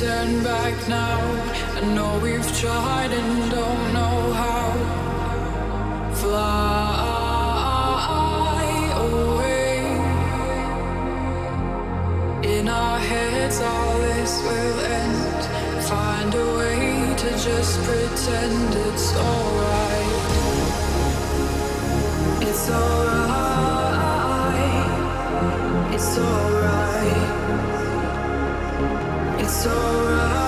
turn back now. I know we've tried and don't know how. Fly away. In our heads, all this will end. Find a way to just pretend it's alright. It's alright. It's alright. It's alright.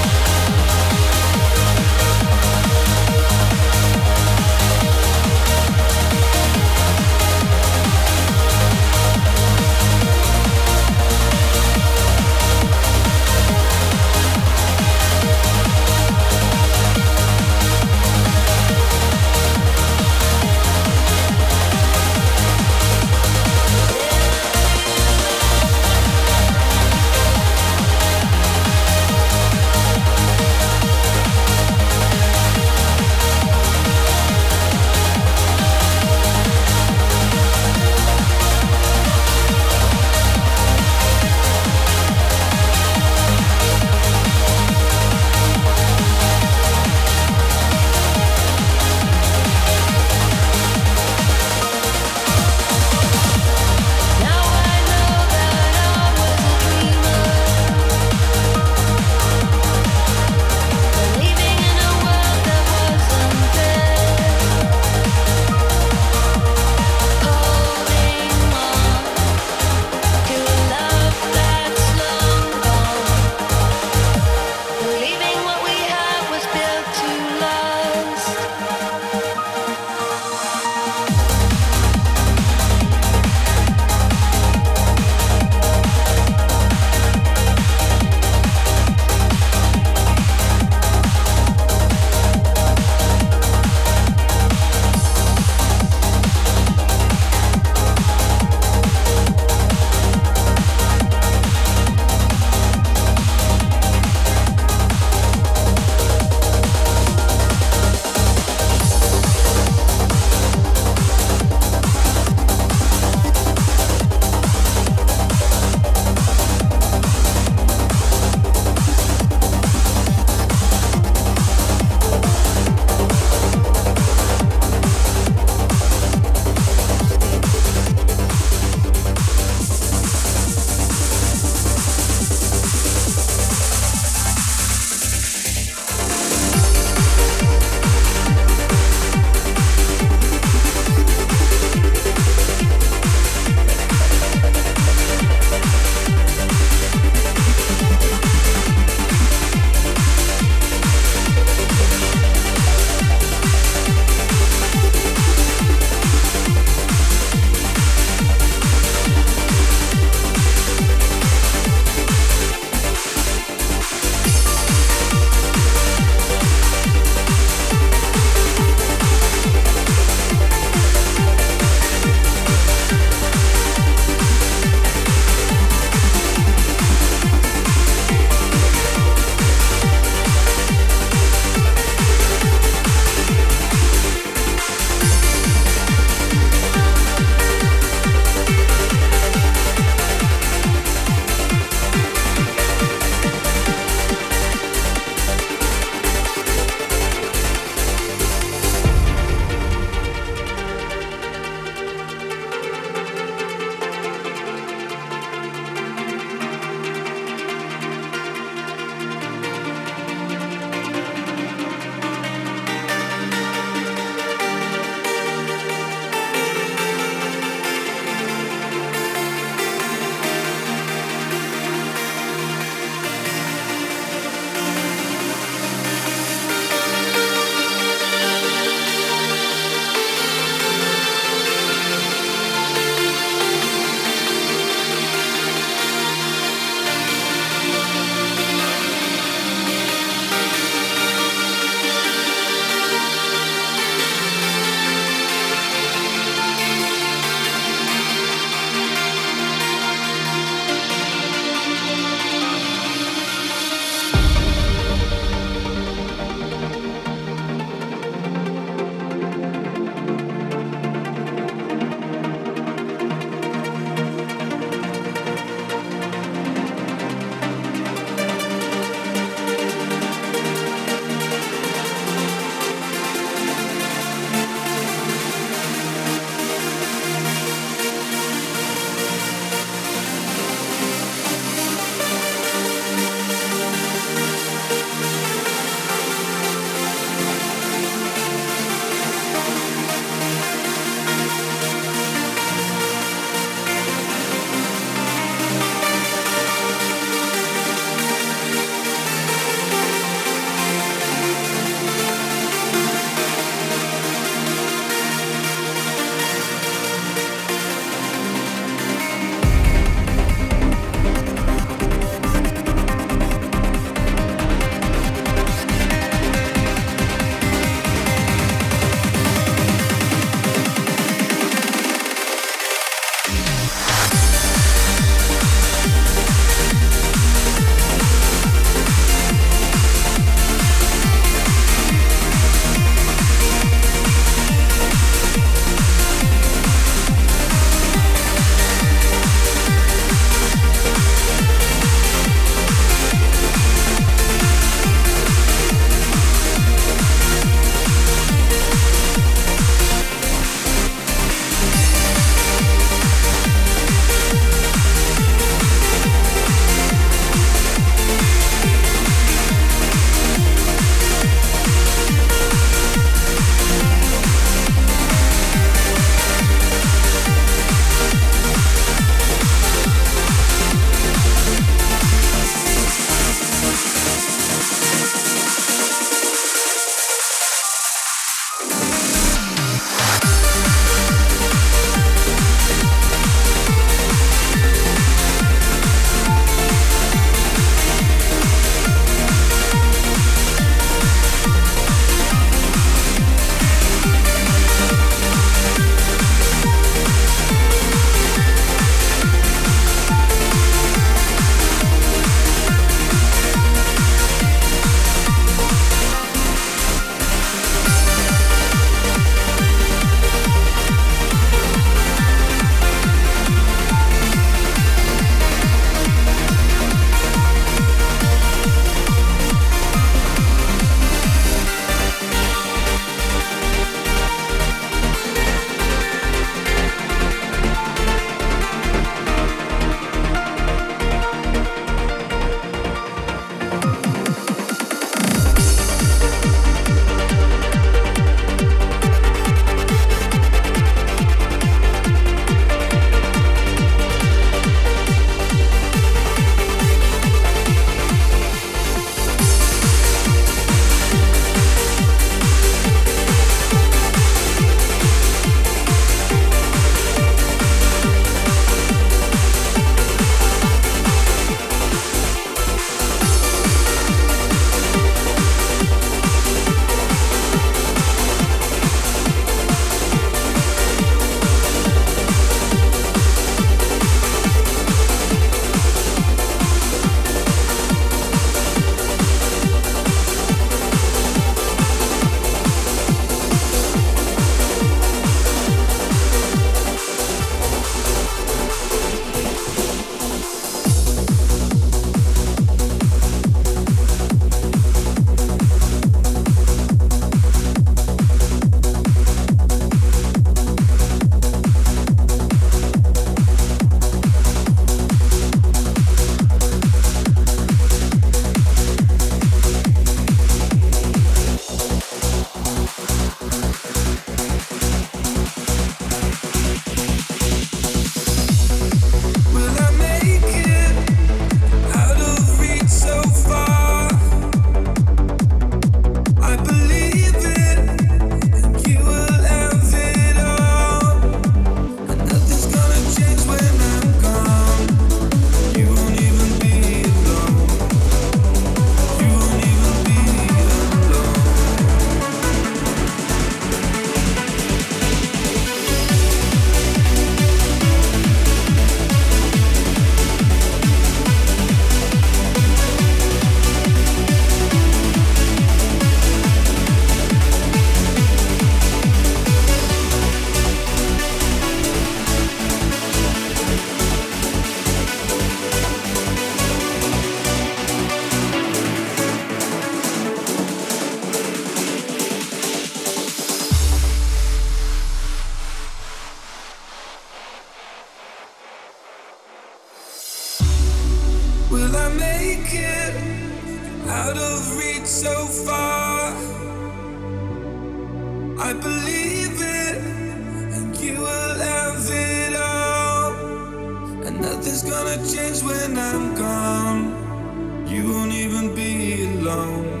change when I'm gone. You won't even be alone.